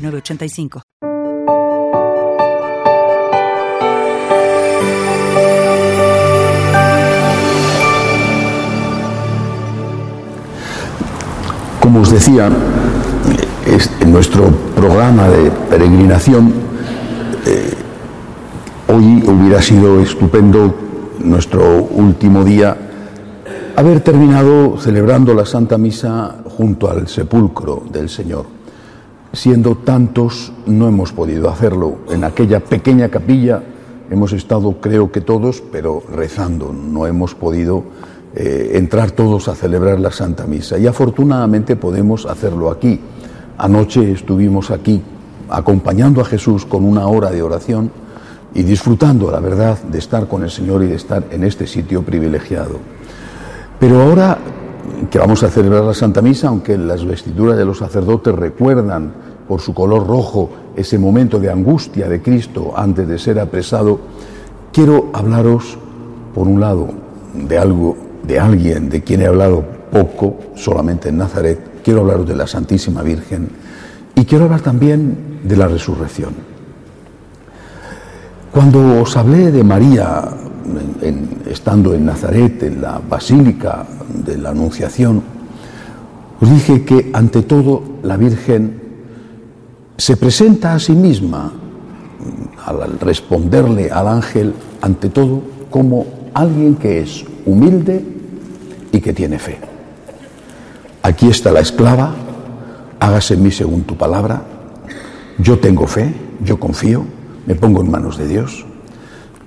985. Como os decía, en nuestro programa de peregrinación, eh, hoy hubiera sido estupendo nuestro último día haber terminado celebrando la Santa Misa junto al sepulcro del Señor siendo tantos, no hemos podido hacerlo. En aquella pequeña capilla hemos estado, creo que todos, pero rezando, no hemos podido eh, entrar todos a celebrar la Santa Misa. Y afortunadamente podemos hacerlo aquí. Anoche estuvimos aquí acompañando a Jesús con una hora de oración y disfrutando, la verdad, de estar con el Señor y de estar en este sitio privilegiado. Pero ahora que vamos a celebrar la Santa Misa, aunque las vestiduras de los sacerdotes recuerdan por su color rojo ese momento de angustia de Cristo antes de ser apresado, quiero hablaros, por un lado, de algo, de alguien de quien he hablado poco, solamente en Nazaret, quiero hablaros de la Santísima Virgen y quiero hablar también de la resurrección. Cuando os hablé de María estando en Nazaret, en la Basílica de la Anunciación, os dije que ante todo la Virgen se presenta a sí misma al responderle al ángel, ante todo, como alguien que es humilde y que tiene fe. Aquí está la esclava, hágase en mí según tu palabra, yo tengo fe, yo confío, me pongo en manos de Dios.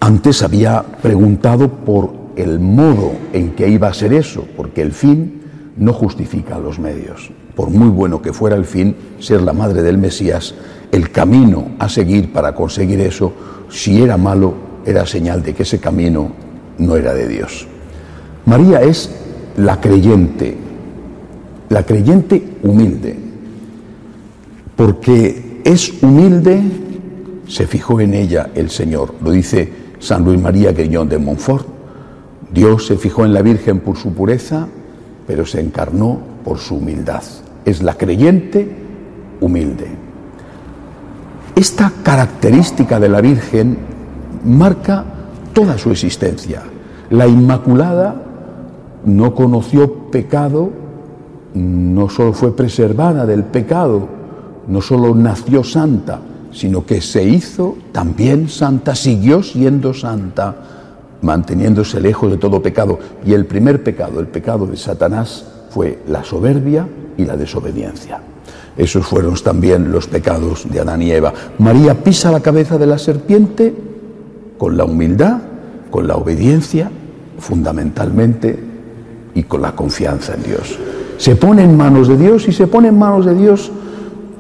Antes había preguntado por el modo en que iba a ser eso, porque el fin no justifica los medios. Por muy bueno que fuera el fin, ser la madre del Mesías, el camino a seguir para conseguir eso, si era malo, era señal de que ese camino no era de Dios. María es la creyente, la creyente humilde, porque es humilde, se fijó en ella el Señor, lo dice San Luis María Guiñón de Montfort. Dios se fijó en la Virgen por su pureza, pero se encarnó por su humildad. Es la creyente humilde. Esta característica de la Virgen marca toda su existencia. La Inmaculada no conoció pecado, no solo fue preservada del pecado, no solo nació santa, sino que se hizo también santa, siguió siendo santa, manteniéndose lejos de todo pecado. Y el primer pecado, el pecado de Satanás, fue la soberbia y la desobediencia. Esos fueron también los pecados de Adán y Eva. María pisa la cabeza de la serpiente con la humildad, con la obediencia, fundamentalmente, y con la confianza en Dios. Se pone en manos de Dios y se pone en manos de Dios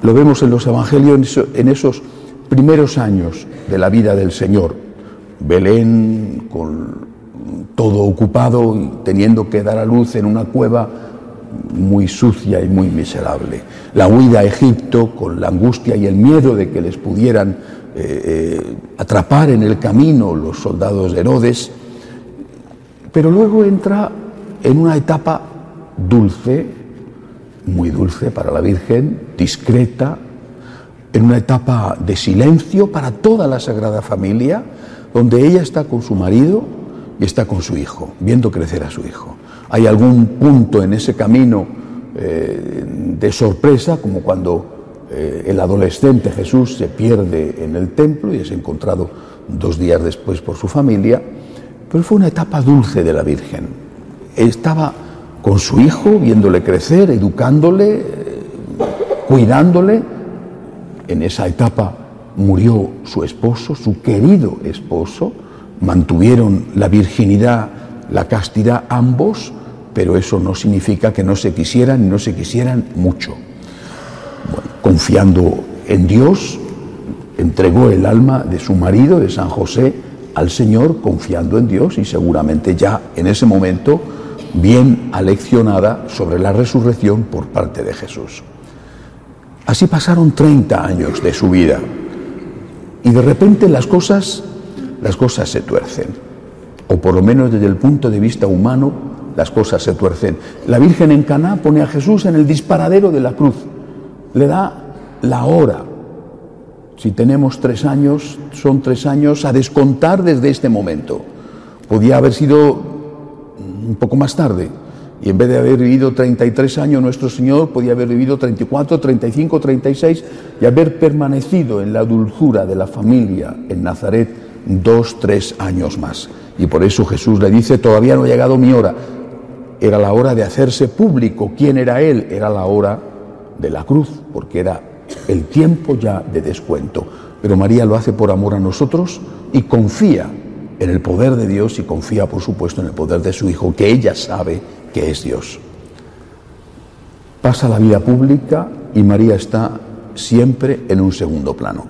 lo vemos en los evangelios en esos primeros años de la vida del Señor. Belén con todo ocupado, teniendo que dar a luz en una cueva muy sucia y muy miserable. La huida a Egipto con la angustia y el miedo de que les pudieran eh, eh, atrapar en el camino los soldados de Herodes. Pero luego entra en una etapa dulce, muy dulce para la Virgen, discreta, en una etapa de silencio para toda la Sagrada Familia, donde ella está con su marido y está con su hijo, viendo crecer a su hijo. Hay algún punto en ese camino eh, de sorpresa, como cuando eh, el adolescente Jesús se pierde en el templo y es encontrado dos días después por su familia, pero fue una etapa dulce de la Virgen. Estaba con su hijo, viéndole crecer, educándole, cuidándole. En esa etapa murió su esposo, su querido esposo, mantuvieron la virginidad, la castidad ambos, pero eso no significa que no se quisieran y no se quisieran mucho. confiando en Dios entregó el alma de su marido, de San José, al Señor confiando en Dios y seguramente ya en ese momento bien aleccionada sobre la resurrección por parte de Jesús. Así pasaron 30 años de su vida y de repente las cosas, las cosas se tuercen, o por lo menos desde el punto de vista humano, las cosas se tuercen. La Virgen en Caná pone a Jesús en el disparadero de la cruz, le da la hora. Si tenemos tres años, son tres años a descontar desde este momento. Podía haber sido un poco más tarde, y en vez de haber vivido 33 años nuestro Señor, podía haber vivido 34, 35, 36 y haber permanecido en la dulzura de la familia en Nazaret dos, tres años más. Y por eso Jesús le dice, todavía no ha llegado mi hora. Era la hora de hacerse público. ¿Quién era Él? Era la hora de la cruz, porque era el tiempo ya de descuento. Pero María lo hace por amor a nosotros y confía en el poder de Dios y confía, por supuesto, en el poder de su Hijo, que ella sabe que es Dios. Pasa la vida pública y María está siempre en un segundo plano,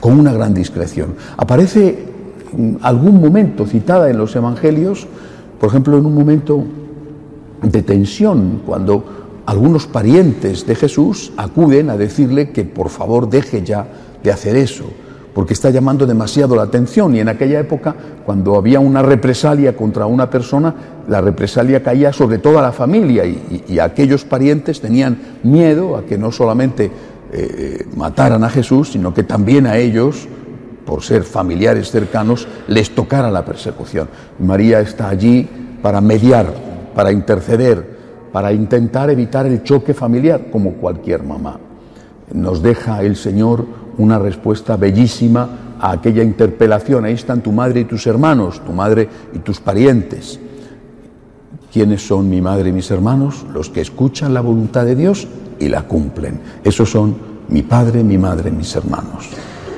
con una gran discreción. Aparece en algún momento citada en los Evangelios, por ejemplo, en un momento de tensión, cuando algunos parientes de Jesús acuden a decirle que por favor deje ya de hacer eso porque está llamando demasiado la atención y en aquella época cuando había una represalia contra una persona, la represalia caía sobre toda la familia y, aquellos parientes tenían miedo a que no solamente eh, mataran a Jesús, sino que también a ellos, por ser familiares cercanos, les tocara la persecución. María está allí para mediar, para interceder, para intentar evitar el choque familiar, como cualquier mamá. Nos deja el Señor una respuesta bellísima a aquella interpelación. Ahí están tu madre y tus hermanos, tu madre y tus parientes. ¿Quiénes son mi madre y mis hermanos? Los que escuchan la voluntad de Dios y la cumplen. Esos son mi padre, mi madre, mis hermanos.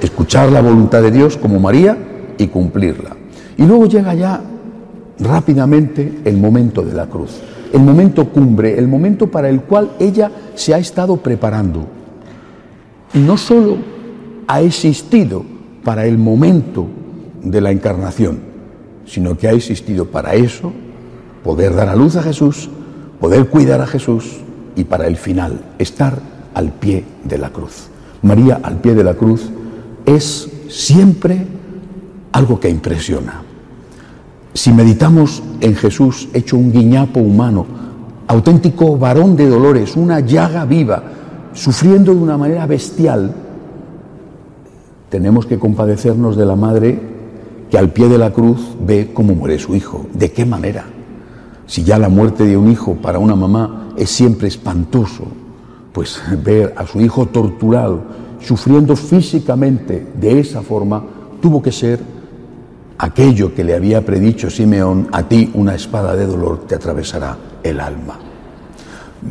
Escuchar la voluntad de Dios como María y cumplirla. Y luego llega ya rápidamente el momento de la cruz, el momento cumbre, el momento para el cual ella se ha estado preparando. Y no solo ha existido para el momento de la encarnación, sino que ha existido para eso, poder dar a luz a Jesús, poder cuidar a Jesús y para el final, estar al pie de la cruz. María al pie de la cruz es siempre algo que impresiona. Si meditamos en Jesús hecho un guiñapo humano, auténtico varón de dolores, una llaga viva, sufriendo de una manera bestial, tenemos que compadecernos de la madre que al pie de la cruz ve cómo muere su hijo. ¿De qué manera? Si ya la muerte de un hijo para una mamá es siempre espantoso, pues ver a su hijo torturado, sufriendo físicamente de esa forma, tuvo que ser aquello que le había predicho Simeón, a ti una espada de dolor te atravesará el alma.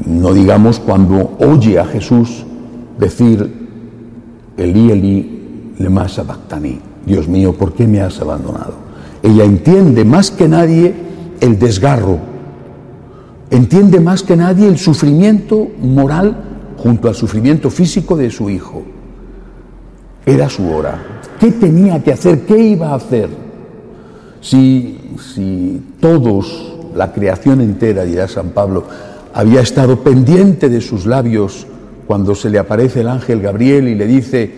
No digamos cuando oye a Jesús decir, Elí, Elí, le más abactaní. Dios mío, ¿por qué me has abandonado? Ella entiende más que nadie el desgarro, entiende más que nadie el sufrimiento moral junto al sufrimiento físico de su hijo. Era su hora. ¿Qué tenía que hacer? ¿Qué iba a hacer? Si, si todos, la creación entera, dirá San Pablo, había estado pendiente de sus labios cuando se le aparece el ángel Gabriel y le dice,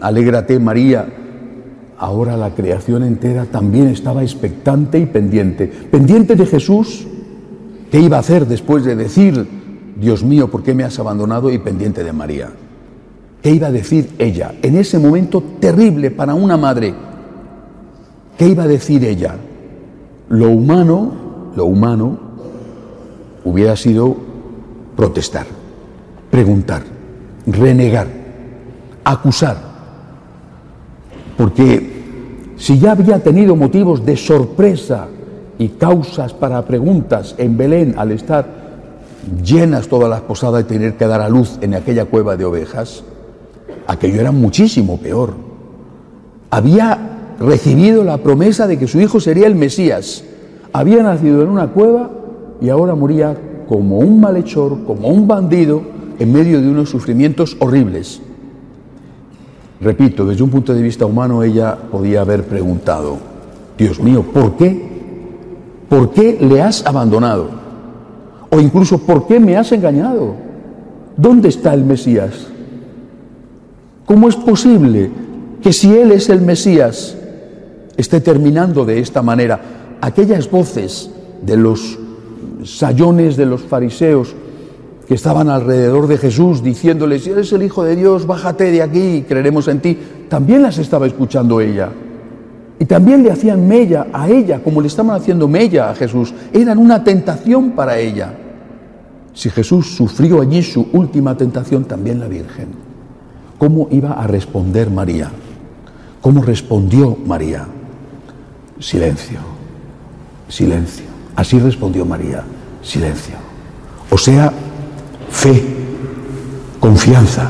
alégrate María, ahora la creación entera también estaba expectante y pendiente. Pendiente de Jesús, ¿qué iba a hacer después de decir, Dios mío, ¿por qué me has abandonado? Y pendiente de María. ¿Qué iba a decir ella en ese momento terrible para una madre? ¿Qué iba a decir ella? Lo humano, lo humano, hubiera sido protestar, preguntar, renegar, acusar porque si ya había tenido motivos de sorpresa y causas para preguntas en Belén al estar llenas todas las posadas y tener que dar a luz en aquella cueva de ovejas, aquello era muchísimo peor. Había recibido la promesa de que su hijo sería el Mesías. Había nacido en una cueva y ahora moría como un malhechor, como un bandido, en medio de unos sufrimientos horribles. Repito, desde un punto de vista humano ella podía haber preguntado, Dios mío, ¿por qué? ¿Por qué le has abandonado? O incluso, ¿por qué me has engañado? ¿Dónde está el Mesías? ¿Cómo es posible que si Él es el Mesías, esté terminando de esta manera? Aquellas voces de los sayones de los fariseos que estaban alrededor de Jesús diciéndole, si eres el Hijo de Dios, bájate de aquí y creeremos en ti, también las estaba escuchando ella. Y también le hacían mella a ella, como le estaban haciendo mella a Jesús. Eran una tentación para ella. Si Jesús sufrió allí su última tentación, también la Virgen. ¿Cómo iba a responder María? ¿Cómo respondió María? Silencio, silencio. Así respondió María, silencio. O sea, fe, confianza.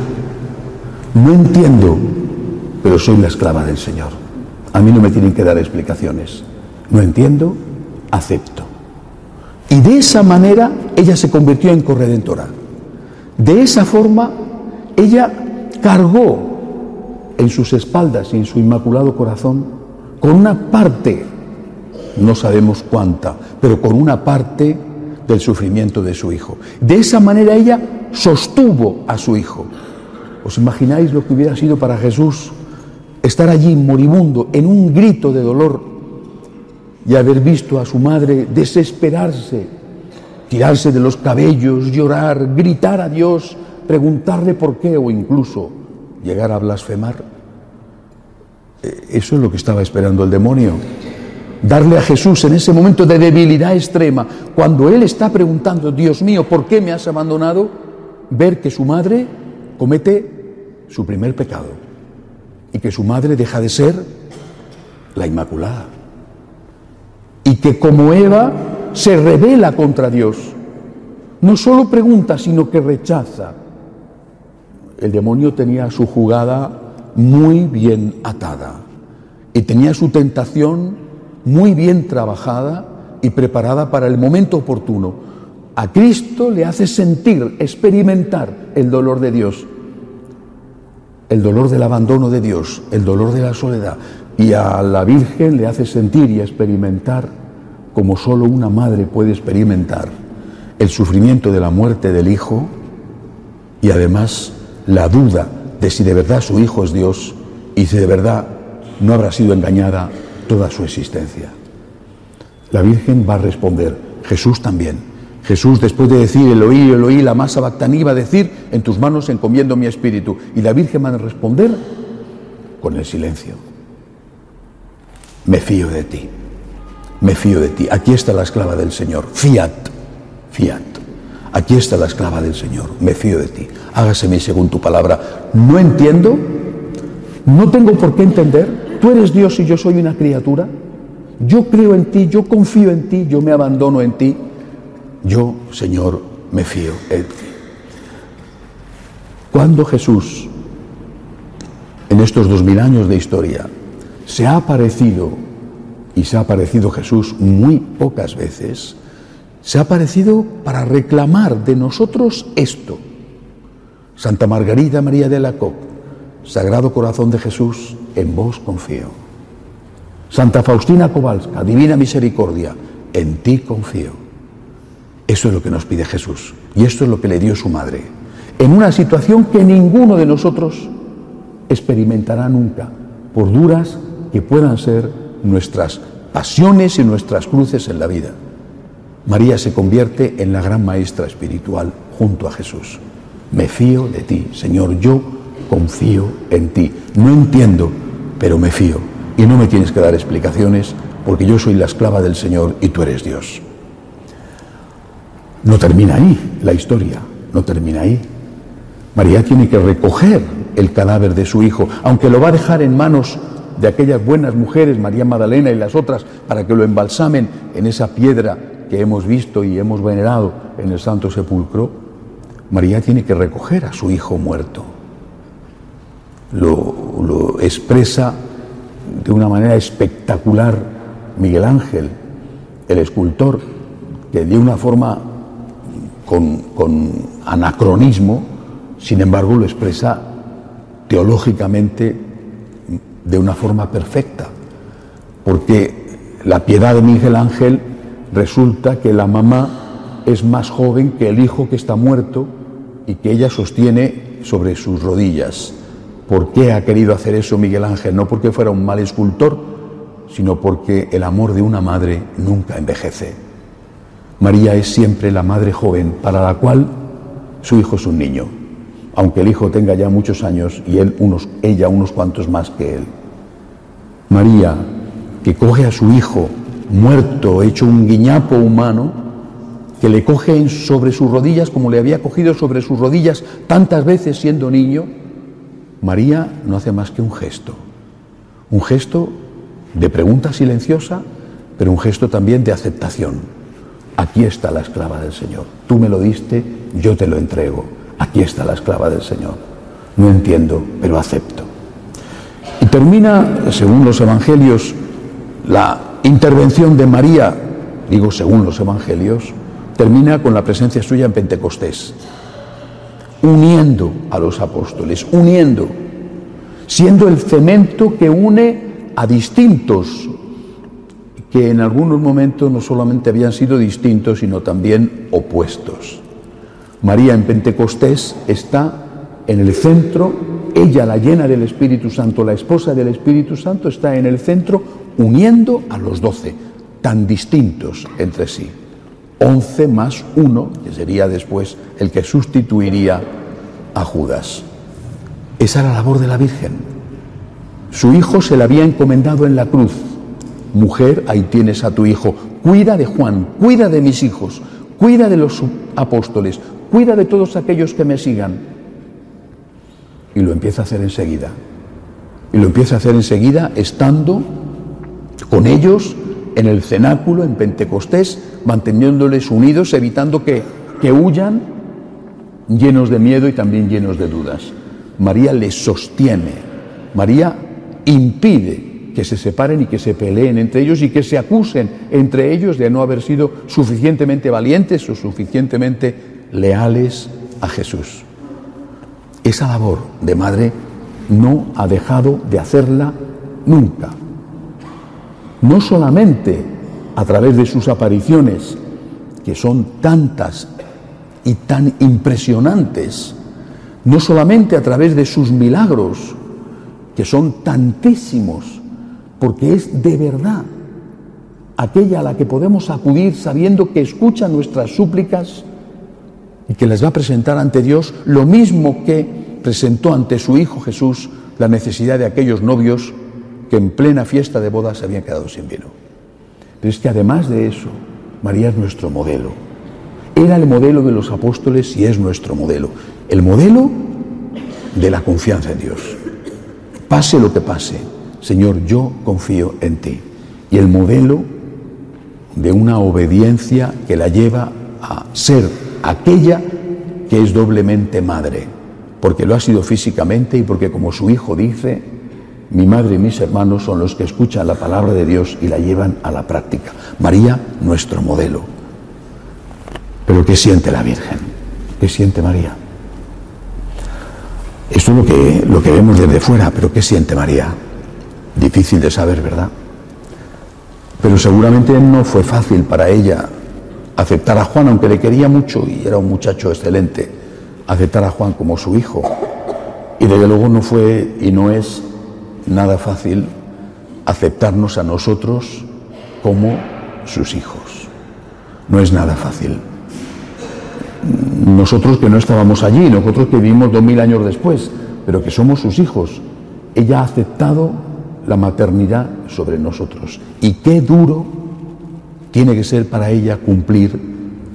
No entiendo, pero soy la esclava del Señor. A mí no me tienen que dar explicaciones. No entiendo, acepto. Y de esa manera ella se convirtió en corredentora. De esa forma ella cargó en sus espaldas y en su inmaculado corazón con una parte, no sabemos cuánta, pero con una parte del sufrimiento de su hijo. De esa manera ella sostuvo a su hijo. ¿Os imagináis lo que hubiera sido para Jesús estar allí moribundo en un grito de dolor y haber visto a su madre desesperarse, tirarse de los cabellos, llorar, gritar a Dios, preguntarle por qué o incluso llegar a blasfemar? Eh, eso es lo que estaba esperando el demonio darle a Jesús en ese momento de debilidad extrema, cuando Él está preguntando, Dios mío, ¿por qué me has abandonado? Ver que su madre comete su primer pecado y que su madre deja de ser la Inmaculada. Y que como Eva se revela contra Dios, no solo pregunta, sino que rechaza. El demonio tenía su jugada muy bien atada y tenía su tentación muy bien trabajada y preparada para el momento oportuno. A Cristo le hace sentir, experimentar el dolor de Dios, el dolor del abandono de Dios, el dolor de la soledad. Y a la Virgen le hace sentir y experimentar, como solo una madre puede experimentar, el sufrimiento de la muerte del Hijo y además la duda de si de verdad su Hijo es Dios y si de verdad no habrá sido engañada toda su existencia. La Virgen va a responder, Jesús también. Jesús, después de decir el oí, el oí, la masa bactaní, va a decir, en tus manos encomiendo mi espíritu. Y la Virgen va a responder con el silencio. Me fío de ti, me fío de ti. Aquí está la esclava del Señor, fiat, fiat. Aquí está la esclava del Señor, me fío de ti. Hágaseme según tu palabra. No entiendo, no tengo por qué entender, tú eres Dios y yo soy una criatura. Yo creo en ti, yo confío en ti, yo me abandono en ti. Yo, Señor, me fío en ti. Cuando Jesús, en estos dos mil años de historia, se ha aparecido, y se ha aparecido Jesús muy pocas veces, se ha aparecido para reclamar de nosotros esto. Santa Margarita María de la Coque, Sagrado Corazón de Jesús, en vos confío. Santa Faustina Kowalska, Divina Misericordia, en ti confío. Eso es lo que nos pide Jesús y esto es lo que le dio su madre, en una situación que ninguno de nosotros experimentará nunca, por duras que puedan ser nuestras pasiones y nuestras cruces en la vida. María se convierte en la gran maestra espiritual junto a Jesús. Me fío de ti, Señor, yo confío en ti. No entiendo, pero me fío. Y no me tienes que dar explicaciones porque yo soy la esclava del Señor y tú eres Dios. No termina ahí la historia, no termina ahí. María tiene que recoger el cadáver de su hijo, aunque lo va a dejar en manos de aquellas buenas mujeres, María Magdalena y las otras, para que lo embalsamen en esa piedra que hemos visto y hemos venerado en el Santo Sepulcro. María tiene que recoger a su hijo muerto lo, expresa de una manera espectacular Miguel Ángel, el escultor, que de una forma con, con, anacronismo, sin embargo lo expresa teológicamente de una forma perfecta, porque la piedad de Miguel Ángel resulta que la mamá es más joven que el hijo que está muerto y que ella sostiene sobre sus rodillas. ¿Por qué ha querido hacer eso Miguel Ángel? No porque fuera un mal escultor, sino porque el amor de una madre nunca envejece. María es siempre la madre joven para la cual su hijo es un niño, aunque el hijo tenga ya muchos años y él ella unos cuantos más que él. María, que coge a su hijo muerto, hecho un guiñapo humano, que le coge sobre sus rodillas como le había cogido sobre sus rodillas tantas veces siendo niño, María no hace más que un gesto, un gesto de pregunta silenciosa, pero un gesto también de aceptación. Aquí está la esclava del Señor. Tú me lo diste, yo te lo entrego. Aquí está la esclava del Señor. No entiendo, pero acepto. Y termina, según los evangelios, la intervención de María, digo según los evangelios, termina con la presencia suya en Pentecostés, uniendo a los apóstoles, uniendo, siendo el cemento que une a distintos, que en algunos momentos no solamente habían sido distintos, sino también opuestos. María en Pentecostés está en el centro, ella la llena del Espíritu Santo, la esposa del Espíritu Santo está en el centro uniendo a los doce, tan distintos entre sí. Once más uno, que sería después el que sustituiría a Judas. Esa era la labor de la Virgen. Su hijo se le había encomendado en la cruz. Mujer, ahí tienes a tu hijo. Cuida de Juan, cuida de mis hijos, cuida de los apóstoles, cuida de todos aquellos que me sigan. Y lo empieza a hacer enseguida. Y lo empieza a hacer enseguida estando con ellos en el cenáculo, en Pentecostés, manteniéndoles unidos, evitando que, que huyan llenos de miedo y también llenos de dudas. María les sostiene, María impide que se separen y que se peleen entre ellos y que se acusen entre ellos de no haber sido suficientemente valientes o suficientemente leales a Jesús. Esa labor de madre no ha dejado de hacerla nunca no solamente a través de sus apariciones, que son tantas y tan impresionantes, no solamente a través de sus milagros, que son tantísimos, porque es de verdad aquella a la que podemos acudir sabiendo que escucha nuestras súplicas y que les va a presentar ante Dios lo mismo que presentó ante su Hijo Jesús la necesidad de aquellos novios que en plena fiesta de bodas se habían quedado sin vino. Pero es que además de eso, María es nuestro modelo. Era el modelo de los apóstoles y es nuestro modelo. El modelo de la confianza en Dios. Pase lo que pase, Señor, yo confío en ti. Y el modelo de una obediencia que la lleva a ser aquella que es doblemente madre, porque lo ha sido físicamente y porque como su hijo dice, mi madre y mis hermanos son los que escuchan la palabra de Dios y la llevan a la práctica. María, nuestro modelo. Pero ¿qué siente la Virgen? ¿Qué siente María? Esto es lo que, lo que vemos desde fuera, pero ¿qué siente María? Difícil de saber, ¿verdad? Pero seguramente no fue fácil para ella aceptar a Juan, aunque le quería mucho y era un muchacho excelente, aceptar a Juan como su hijo. Y desde luego no fue y no es nada fácil aceptarnos a nosotros como sus hijos. No es nada fácil. Nosotros que no estábamos allí, nosotros que vivimos dos mil años después, pero que somos sus hijos, ella ha aceptado la maternidad sobre nosotros. Y qué duro tiene que ser para ella cumplir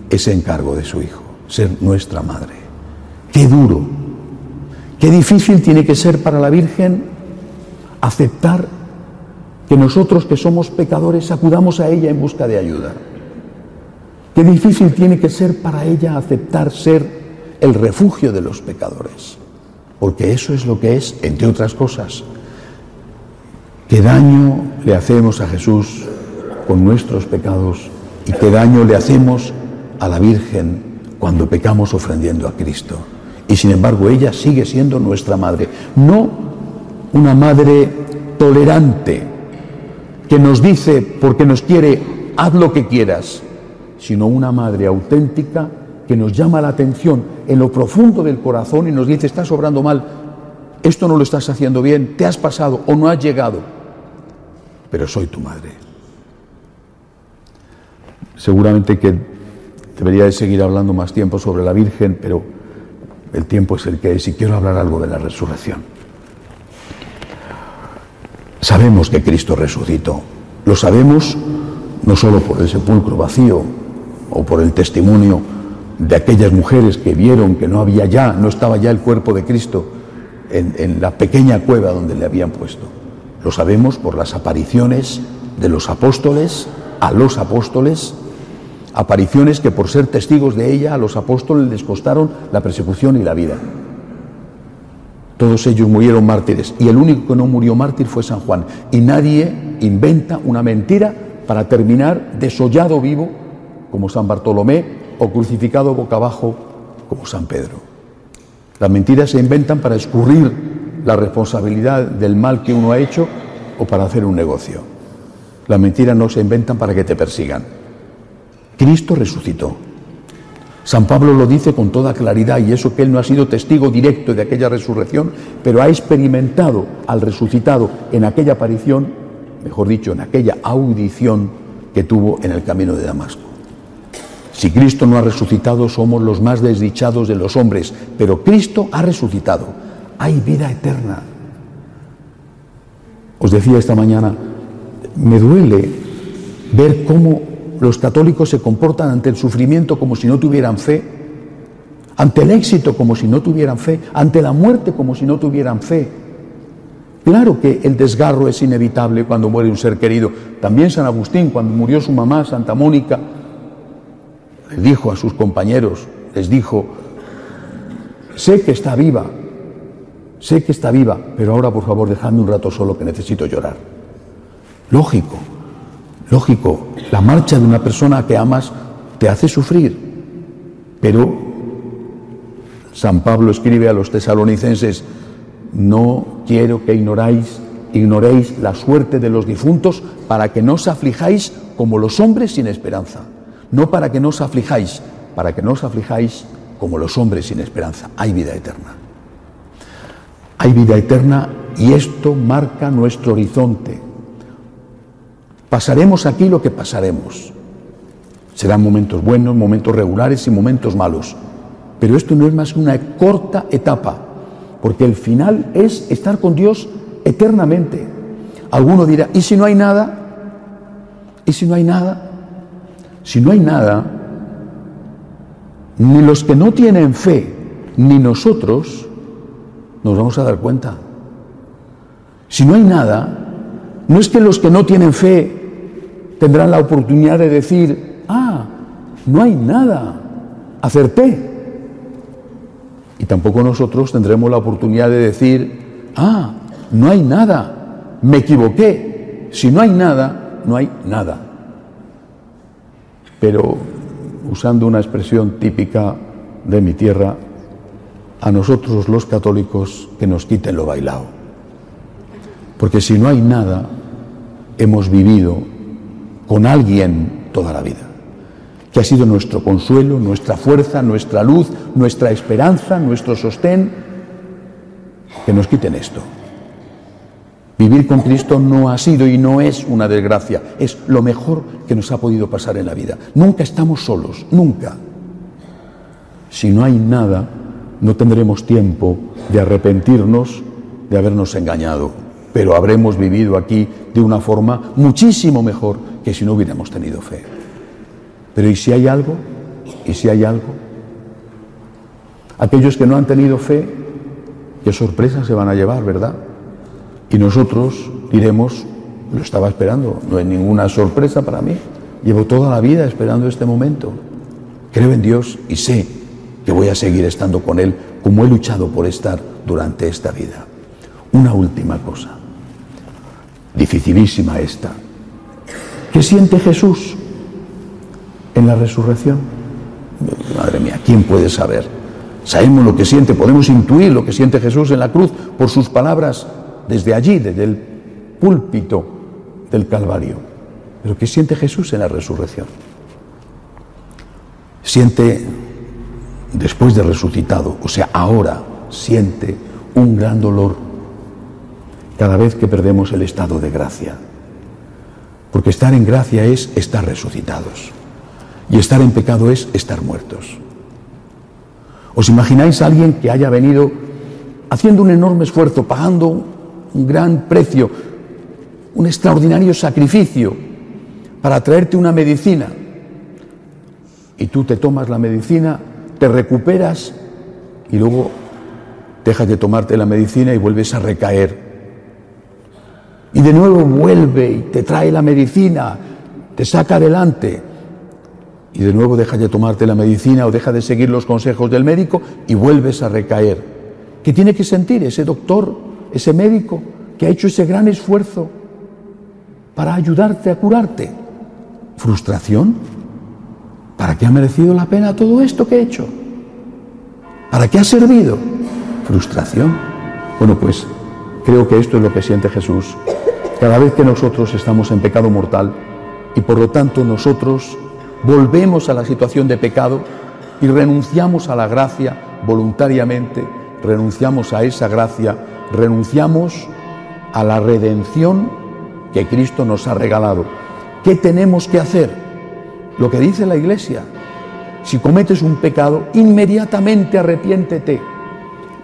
ese encargo de su hijo, ser nuestra madre. Qué duro, qué difícil tiene que ser para la Virgen aceptar que nosotros que somos pecadores acudamos a ella en busca de ayuda. Qué difícil tiene que ser para ella aceptar ser el refugio de los pecadores, porque eso es lo que es, entre otras cosas, qué daño le hacemos a Jesús con nuestros pecados y qué daño le hacemos a la Virgen cuando pecamos ofrendiendo a Cristo. Y sin embargo ella sigue siendo nuestra madre. No una madre tolerante que nos dice, porque nos quiere, haz lo que quieras, sino una madre auténtica que nos llama la atención en lo profundo del corazón y nos dice, estás obrando mal, esto no lo estás haciendo bien, te has pasado o no has llegado, pero soy tu madre. Seguramente que debería de seguir hablando más tiempo sobre la Virgen, pero el tiempo es el que es y quiero hablar algo de la resurrección. Sabemos que Cristo resucitó, lo sabemos no solo por el sepulcro vacío o por el testimonio de aquellas mujeres que vieron que no había ya, no estaba ya el cuerpo de Cristo en, en la pequeña cueva donde le habían puesto. Lo sabemos por las apariciones de los apóstoles a los apóstoles, apariciones que por ser testigos de ella a los apóstoles les costaron la persecución y la vida. Todos ellos murieron mártires y el único que no murió mártir fue San Juan. Y nadie inventa una mentira para terminar desollado vivo como San Bartolomé o crucificado boca abajo como San Pedro. Las mentiras se inventan para escurrir la responsabilidad del mal que uno ha hecho o para hacer un negocio. Las mentiras no se inventan para que te persigan. Cristo resucitó. San Pablo lo dice con toda claridad y eso que él no ha sido testigo directo de aquella resurrección, pero ha experimentado al resucitado en aquella aparición, mejor dicho, en aquella audición que tuvo en el camino de Damasco. Si Cristo no ha resucitado, somos los más desdichados de los hombres, pero Cristo ha resucitado. Hay vida eterna. Os decía esta mañana, me duele ver cómo los católicos se comportan ante el sufrimiento como si no tuvieran fe, ante el éxito como si no tuvieran fe, ante la muerte como si no tuvieran fe. Claro que el desgarro es inevitable cuando muere un ser querido. También San Agustín, cuando murió su mamá, Santa Mónica, dijo a sus compañeros, les dijo, sé que está viva, sé que está viva, pero ahora por favor dejadme un rato solo que necesito llorar. Lógico, lógico, la marcha de una persona que amas te hace sufrir, pero San Pablo escribe a los tesalonicenses, no quiero que ignoráis, ignoréis la suerte de los difuntos para que no os aflijáis como los hombres sin esperanza no para que no os aflijáis, para que no os aflijáis como los hombres sin esperanza. Hay vida eterna. Hay vida eterna y esto marca nuestro horizonte. Pasaremos aquí lo que pasaremos. Serán momentos buenos, momentos regulares y momentos malos. Pero esto no es más que una corta etapa, porque el final es estar con Dios eternamente. Alguno dirá, ¿y si no hay nada? ¿Y si no hay nada? Si no hay nada, ni los que no tienen fe, ni nosotros, nos vamos a dar cuenta. Si no hay nada, no es que los que no tienen fe tendrán la oportunidad de decir, ah, no hay nada, acerté. Y tampoco nosotros tendremos la oportunidad de decir, ah, no hay nada, me equivoqué. Si no hay nada, no hay nada pero usando una expresión típica de mi tierra, a nosotros los católicos que nos quiten lo bailado. Porque si no hay nada, hemos vivido con alguien toda la vida, que ha sido nuestro consuelo, nuestra fuerza, nuestra luz, nuestra esperanza, nuestro sostén, que nos quiten esto. Vivir con Cristo no ha sido y no es una desgracia, es lo mejor que nos ha podido pasar en la vida. Nunca estamos solos, nunca. Si no hay nada, no tendremos tiempo de arrepentirnos de habernos engañado, pero habremos vivido aquí de una forma muchísimo mejor que si no hubiéramos tenido fe. Pero ¿y si hay algo? ¿Y si hay algo? Aquellos que no han tenido fe, qué sorpresa se van a llevar, ¿verdad? Y nosotros diremos, lo estaba esperando, no es ninguna sorpresa para mí. Llevo toda la vida esperando este momento. Creo en Dios y sé que voy a seguir estando con Él como he luchado por estar durante esta vida. Una última cosa, dificilísima esta. ¿Qué siente Jesús en la resurrección? Madre mía, ¿quién puede saber? Sabemos lo que siente, podemos intuir lo que siente Jesús en la cruz por sus palabras desde allí, desde el púlpito del Calvario. Pero ¿qué siente Jesús en la resurrección? Siente, después de resucitado, o sea, ahora siente un gran dolor cada vez que perdemos el estado de gracia. Porque estar en gracia es estar resucitados. Y estar en pecado es estar muertos. ¿Os imagináis a alguien que haya venido haciendo un enorme esfuerzo, pagando un gran precio, un extraordinario sacrificio para traerte una medicina? Y tú te tomas la medicina, te recuperas y luego dejas de tomarte la medicina y vuelves a recaer. Y de nuevo vuelve y te trae la medicina, te saca adelante y de nuevo dejas de tomarte la medicina o deja de seguir los consejos del médico y vuelves a recaer. ¿Qué tiene que sentir ese doctor, ese médico que ha hecho ese gran esfuerzo para ayudarte a curarte? ¿Frustración? ¿Para qué ha merecido la pena todo esto que he hecho? ¿Para qué ha servido? ¿Frustración? Bueno, pues creo que esto es lo que siente Jesús cada vez que nosotros estamos en pecado mortal y por lo tanto nosotros volvemos a la situación de pecado y renunciamos a la gracia voluntariamente, renunciamos a esa gracia, renunciamos a la redención que Cristo nos ha regalado. ¿Qué tenemos que hacer? Lo que dice la Iglesia. Si cometes un pecado, inmediatamente arrepiéntete.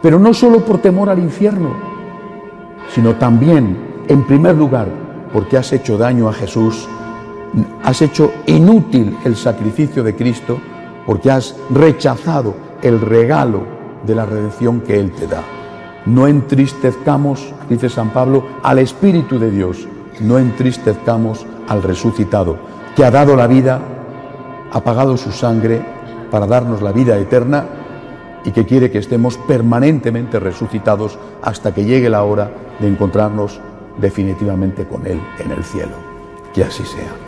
Pero no solo por temor al infierno, sino también, en primer lugar, porque has hecho daño a Jesús has hecho inútil el sacrificio de Cristo porque has rechazado el regalo de la redención que Él te da. No entristezcamos, dice San Pablo, al Espíritu de Dios, no entristezcamos al resucitado, que ha dado la vida, ha pagado su sangre para darnos la vida eterna y que quiere que estemos permanentemente resucitados hasta que llegue la hora de encontrarnos definitivamente con Él en el cielo. Que así sea.